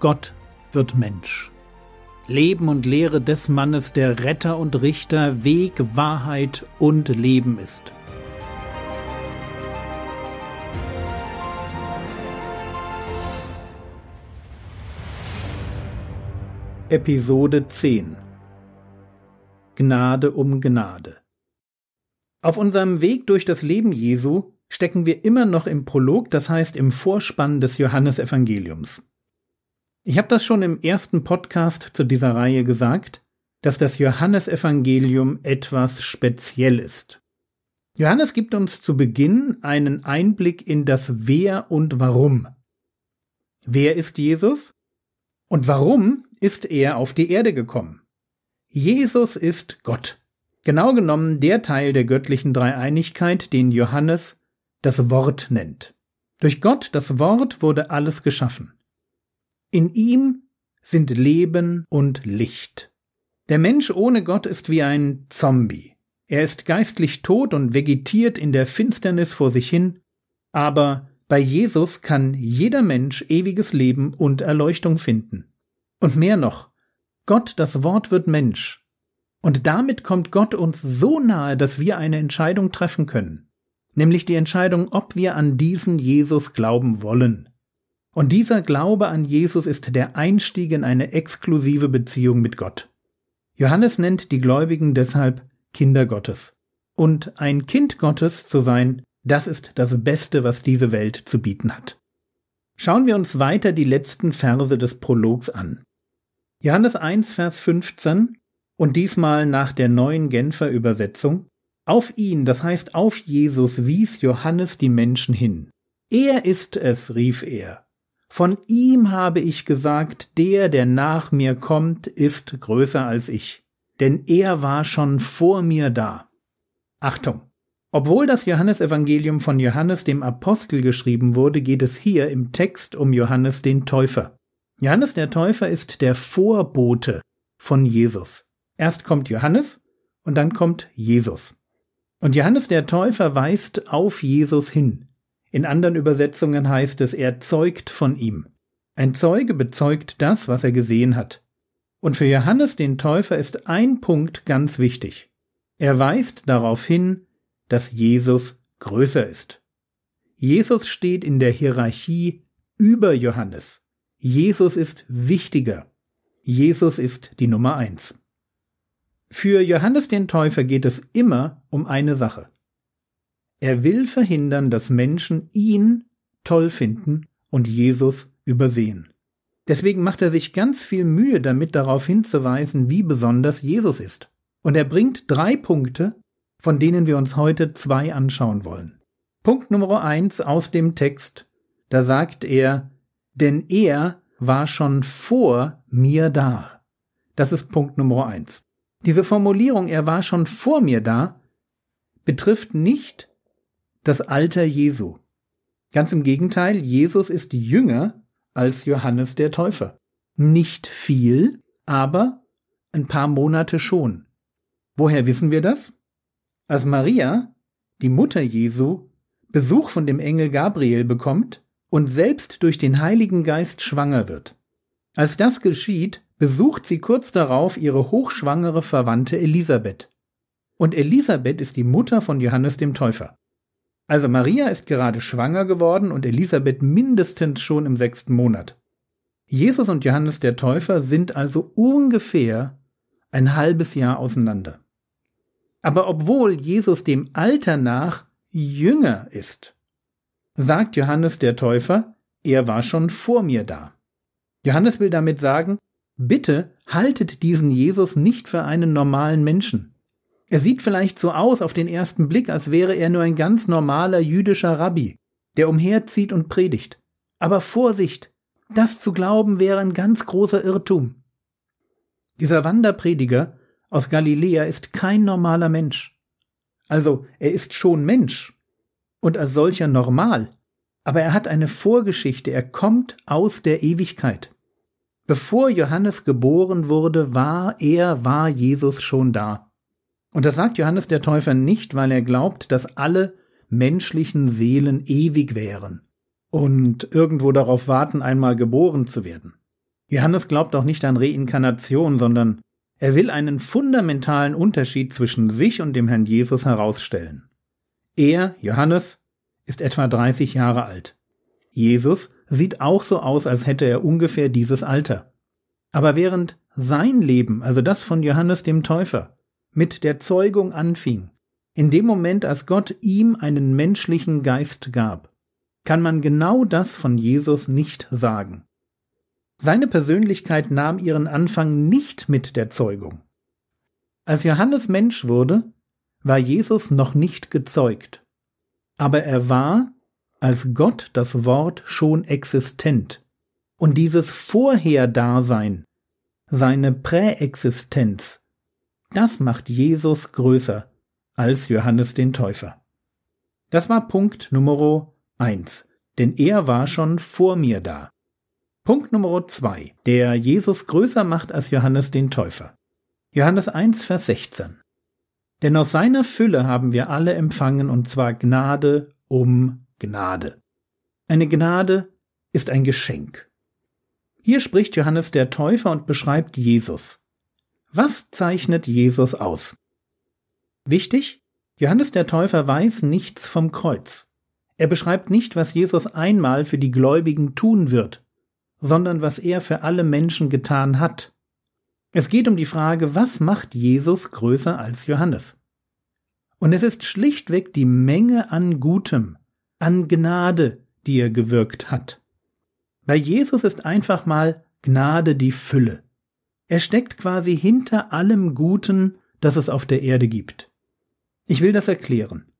Gott wird Mensch. Leben und Lehre des Mannes, der Retter und Richter, Weg, Wahrheit und Leben ist. Episode 10 Gnade um Gnade Auf unserem Weg durch das Leben Jesu stecken wir immer noch im Prolog, das heißt im Vorspann des Johannesevangeliums. Ich habe das schon im ersten Podcast zu dieser Reihe gesagt, dass das Johannesevangelium etwas speziell ist. Johannes gibt uns zu Beginn einen Einblick in das Wer und Warum. Wer ist Jesus? Und warum ist er auf die Erde gekommen? Jesus ist Gott. Genau genommen der Teil der göttlichen Dreieinigkeit, den Johannes das Wort nennt. Durch Gott, das Wort, wurde alles geschaffen. In ihm sind Leben und Licht. Der Mensch ohne Gott ist wie ein Zombie. Er ist geistlich tot und vegetiert in der Finsternis vor sich hin, aber bei Jesus kann jeder Mensch ewiges Leben und Erleuchtung finden. Und mehr noch, Gott, das Wort wird Mensch. Und damit kommt Gott uns so nahe, dass wir eine Entscheidung treffen können. Nämlich die Entscheidung, ob wir an diesen Jesus glauben wollen. Und dieser Glaube an Jesus ist der Einstieg in eine exklusive Beziehung mit Gott. Johannes nennt die Gläubigen deshalb Kinder Gottes. Und ein Kind Gottes zu sein, das ist das Beste, was diese Welt zu bieten hat. Schauen wir uns weiter die letzten Verse des Prologs an. Johannes 1, Vers 15 und diesmal nach der neuen Genfer Übersetzung. Auf ihn, das heißt auf Jesus, wies Johannes die Menschen hin. Er ist es, rief er, von ihm habe ich gesagt, der, der nach mir kommt, ist größer als ich, denn er war schon vor mir da. Achtung! Obwohl das Johannesevangelium von Johannes dem Apostel geschrieben wurde, geht es hier im Text um Johannes den Täufer. Johannes der Täufer ist der Vorbote von Jesus. Erst kommt Johannes und dann kommt Jesus. Und Johannes der Täufer weist auf Jesus hin. In anderen Übersetzungen heißt es, er zeugt von ihm. Ein Zeuge bezeugt das, was er gesehen hat. Und für Johannes den Täufer ist ein Punkt ganz wichtig. Er weist darauf hin, dass Jesus größer ist. Jesus steht in der Hierarchie über Johannes. Jesus ist wichtiger. Jesus ist die Nummer eins. Für Johannes den Täufer geht es immer um eine Sache. Er will verhindern, dass Menschen ihn toll finden und Jesus übersehen. Deswegen macht er sich ganz viel Mühe damit, darauf hinzuweisen, wie besonders Jesus ist. Und er bringt drei Punkte, von denen wir uns heute zwei anschauen wollen. Punkt Nummer eins aus dem Text, da sagt er, denn er war schon vor mir da. Das ist Punkt Nummer eins. Diese Formulierung, er war schon vor mir da, betrifft nicht das Alter Jesu. Ganz im Gegenteil, Jesus ist jünger als Johannes der Täufer. Nicht viel, aber ein paar Monate schon. Woher wissen wir das? Als Maria, die Mutter Jesu, Besuch von dem Engel Gabriel bekommt und selbst durch den Heiligen Geist schwanger wird. Als das geschieht, besucht sie kurz darauf ihre hochschwangere Verwandte Elisabeth. Und Elisabeth ist die Mutter von Johannes dem Täufer. Also Maria ist gerade schwanger geworden und Elisabeth mindestens schon im sechsten Monat. Jesus und Johannes der Täufer sind also ungefähr ein halbes Jahr auseinander. Aber obwohl Jesus dem Alter nach jünger ist, sagt Johannes der Täufer, er war schon vor mir da. Johannes will damit sagen, bitte haltet diesen Jesus nicht für einen normalen Menschen. Er sieht vielleicht so aus auf den ersten Blick, als wäre er nur ein ganz normaler jüdischer Rabbi, der umherzieht und predigt. Aber Vorsicht, das zu glauben wäre ein ganz großer Irrtum. Dieser Wanderprediger aus Galiläa ist kein normaler Mensch. Also, er ist schon Mensch und als solcher normal, aber er hat eine Vorgeschichte, er kommt aus der Ewigkeit. Bevor Johannes geboren wurde, war er, war Jesus schon da. Und das sagt Johannes der Täufer nicht, weil er glaubt, dass alle menschlichen Seelen ewig wären und irgendwo darauf warten, einmal geboren zu werden. Johannes glaubt auch nicht an Reinkarnation, sondern er will einen fundamentalen Unterschied zwischen sich und dem Herrn Jesus herausstellen. Er, Johannes, ist etwa 30 Jahre alt. Jesus sieht auch so aus, als hätte er ungefähr dieses Alter. Aber während sein Leben, also das von Johannes dem Täufer, mit der Zeugung anfing, in dem Moment, als Gott ihm einen menschlichen Geist gab, kann man genau das von Jesus nicht sagen. Seine Persönlichkeit nahm ihren Anfang nicht mit der Zeugung. Als Johannes Mensch wurde, war Jesus noch nicht gezeugt, aber er war als Gott das Wort schon existent. Und dieses Vorherdasein, seine Präexistenz, das macht Jesus größer als Johannes den Täufer. Das war Punkt Nummer eins, denn er war schon vor mir da. Punkt Nummer zwei, der Jesus größer macht als Johannes den Täufer. Johannes 1, Vers 16. Denn aus seiner Fülle haben wir alle empfangen, und zwar Gnade um Gnade. Eine Gnade ist ein Geschenk. Hier spricht Johannes der Täufer und beschreibt Jesus. Was zeichnet Jesus aus? Wichtig, Johannes der Täufer weiß nichts vom Kreuz. Er beschreibt nicht, was Jesus einmal für die Gläubigen tun wird, sondern was er für alle Menschen getan hat. Es geht um die Frage, was macht Jesus größer als Johannes? Und es ist schlichtweg die Menge an Gutem, an Gnade, die er gewirkt hat. Bei Jesus ist einfach mal Gnade die Fülle. Er steckt quasi hinter allem Guten, das es auf der Erde gibt. Ich will das erklären.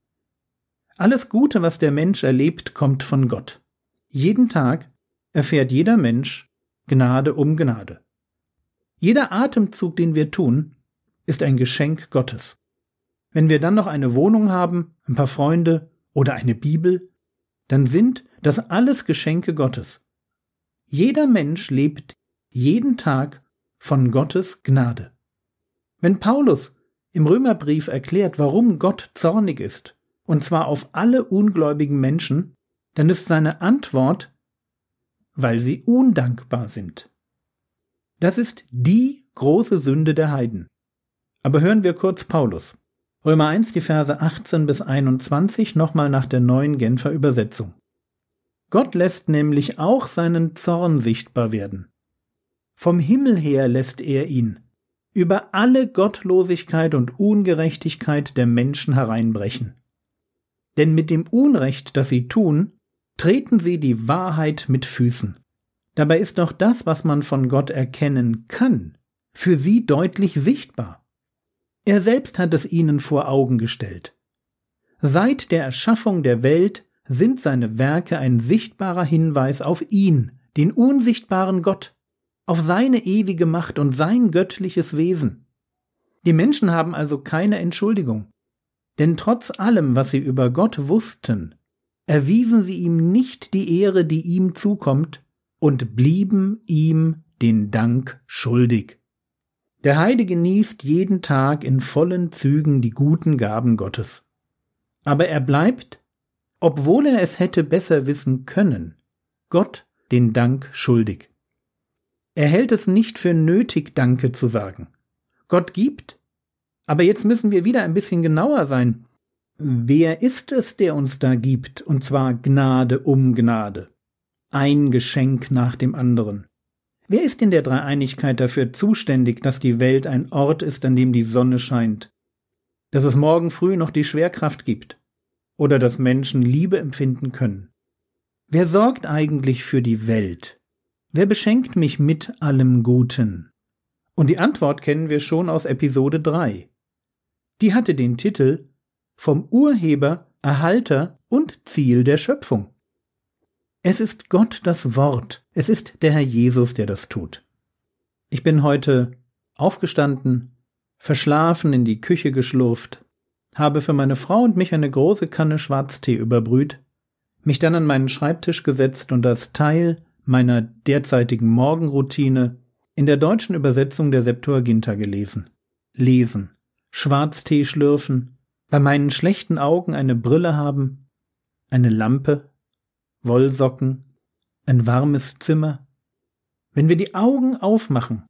Alles Gute, was der Mensch erlebt, kommt von Gott. Jeden Tag erfährt jeder Mensch Gnade um Gnade. Jeder Atemzug, den wir tun, ist ein Geschenk Gottes. Wenn wir dann noch eine Wohnung haben, ein paar Freunde oder eine Bibel, dann sind das alles Geschenke Gottes. Jeder Mensch lebt jeden Tag von Gottes Gnade. Wenn Paulus im Römerbrief erklärt, warum Gott zornig ist, und zwar auf alle ungläubigen Menschen, dann ist seine Antwort, weil sie undankbar sind. Das ist die große Sünde der Heiden. Aber hören wir kurz Paulus. Römer 1, die Verse 18 bis 21 nochmal nach der neuen Genfer Übersetzung. Gott lässt nämlich auch seinen Zorn sichtbar werden. Vom Himmel her lässt er ihn über alle Gottlosigkeit und Ungerechtigkeit der Menschen hereinbrechen. Denn mit dem Unrecht, das sie tun, treten sie die Wahrheit mit Füßen. Dabei ist doch das, was man von Gott erkennen kann, für sie deutlich sichtbar. Er selbst hat es ihnen vor Augen gestellt. Seit der Erschaffung der Welt sind seine Werke ein sichtbarer Hinweis auf ihn, den unsichtbaren Gott, auf seine ewige Macht und sein göttliches Wesen. Die Menschen haben also keine Entschuldigung. Denn trotz allem, was sie über Gott wussten, erwiesen sie ihm nicht die Ehre, die ihm zukommt, und blieben ihm den Dank schuldig. Der Heide genießt jeden Tag in vollen Zügen die guten Gaben Gottes. Aber er bleibt, obwohl er es hätte besser wissen können, Gott den Dank schuldig. Er hält es nicht für nötig, Danke zu sagen. Gott gibt. Aber jetzt müssen wir wieder ein bisschen genauer sein. Wer ist es, der uns da gibt, und zwar Gnade um Gnade? Ein Geschenk nach dem anderen. Wer ist in der Dreieinigkeit dafür zuständig, dass die Welt ein Ort ist, an dem die Sonne scheint? Dass es morgen früh noch die Schwerkraft gibt? Oder dass Menschen Liebe empfinden können? Wer sorgt eigentlich für die Welt? Wer beschenkt mich mit allem Guten? Und die Antwort kennen wir schon aus Episode 3. Die hatte den Titel Vom Urheber, Erhalter und Ziel der Schöpfung. Es ist Gott das Wort. Es ist der Herr Jesus, der das tut. Ich bin heute aufgestanden, verschlafen in die Küche geschlurft, habe für meine Frau und mich eine große Kanne Schwarztee überbrüht, mich dann an meinen Schreibtisch gesetzt und das Teil meiner derzeitigen Morgenroutine in der deutschen Übersetzung der Septuaginta gelesen. Lesen, Schwarztee schlürfen, bei meinen schlechten Augen eine Brille haben, eine Lampe Wollsocken, ein warmes Zimmer. Wenn wir die Augen aufmachen,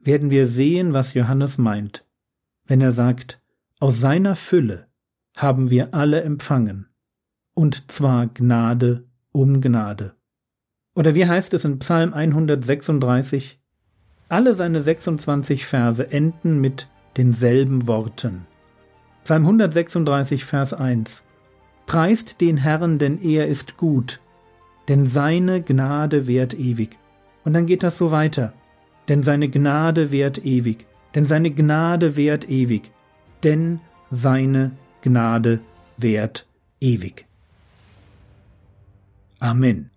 werden wir sehen, was Johannes meint, wenn er sagt, aus seiner Fülle haben wir alle empfangen, und zwar Gnade um Gnade. Oder wie heißt es in Psalm 136? Alle seine 26 Verse enden mit denselben Worten. Psalm 136, Vers 1. Preist den Herrn, denn er ist gut, denn seine Gnade währt ewig. Und dann geht das so weiter. Denn seine Gnade währt ewig, denn seine Gnade währt ewig, denn seine Gnade währt ewig. Amen.